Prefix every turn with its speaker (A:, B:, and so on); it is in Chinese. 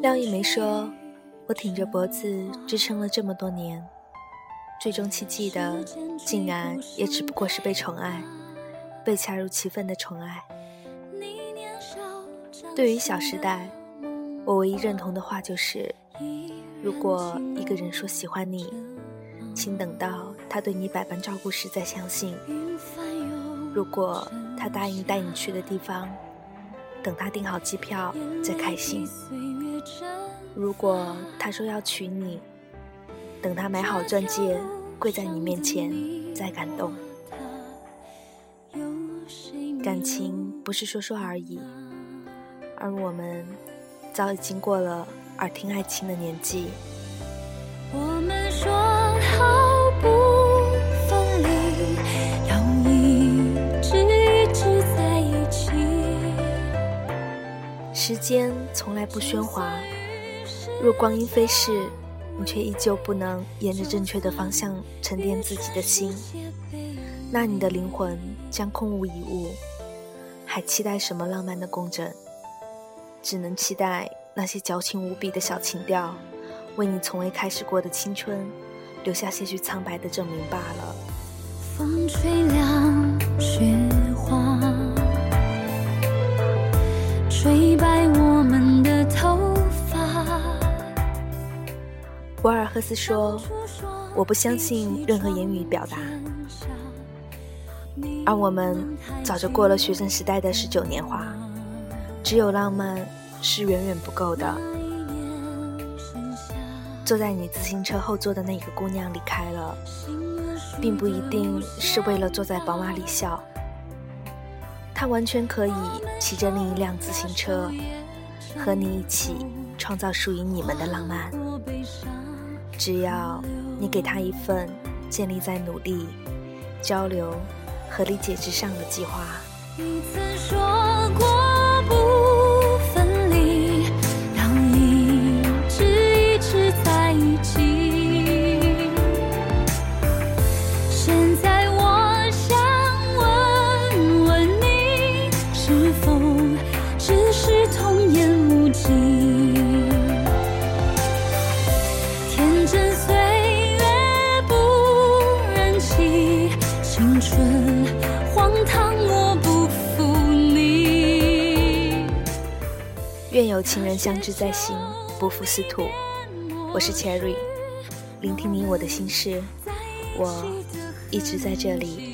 A: 廖一梅说：“我挺着脖子支撑了这么多年，最终期记的竟然也只不过是被宠爱，被恰如其分的宠爱。”对于《小时代》，我唯一认同的话就是：如果一个人说喜欢你，请等到他对你百般照顾时再相信；如果他答应带你去的地方，等他订好机票再开心；如果他说要娶你，等他买好钻戒跪在你面前再感动。感情不是说说而已。而我们早已经过了耳听爱情的年纪。我们时间从来不喧哗，若光阴飞逝，你却依旧不能沿着正确的方向沉淀自己的心，那你的灵魂将空无一物，还期待什么浪漫的共振？只能期待那些矫情无比的小情调，为你从未开始过的青春留下些许苍白的证明罢了。风吹凉雪赫斯说：“我不相信任何言语表达。”而我们早就过了学生时代的十九年华。只有浪漫是远远不够的。坐在你自行车后座的那个姑娘离开了，并不一定是为了坐在宝马里笑。她完全可以骑着另一辆自行车，和你一起创造属于你们的浪漫。只要你给他一份建立在努力、交流和理解之上的计划。你曾说愿有情人相知在心，不负司徒。我是 Cherry，聆听你我的心事，我一直在这里。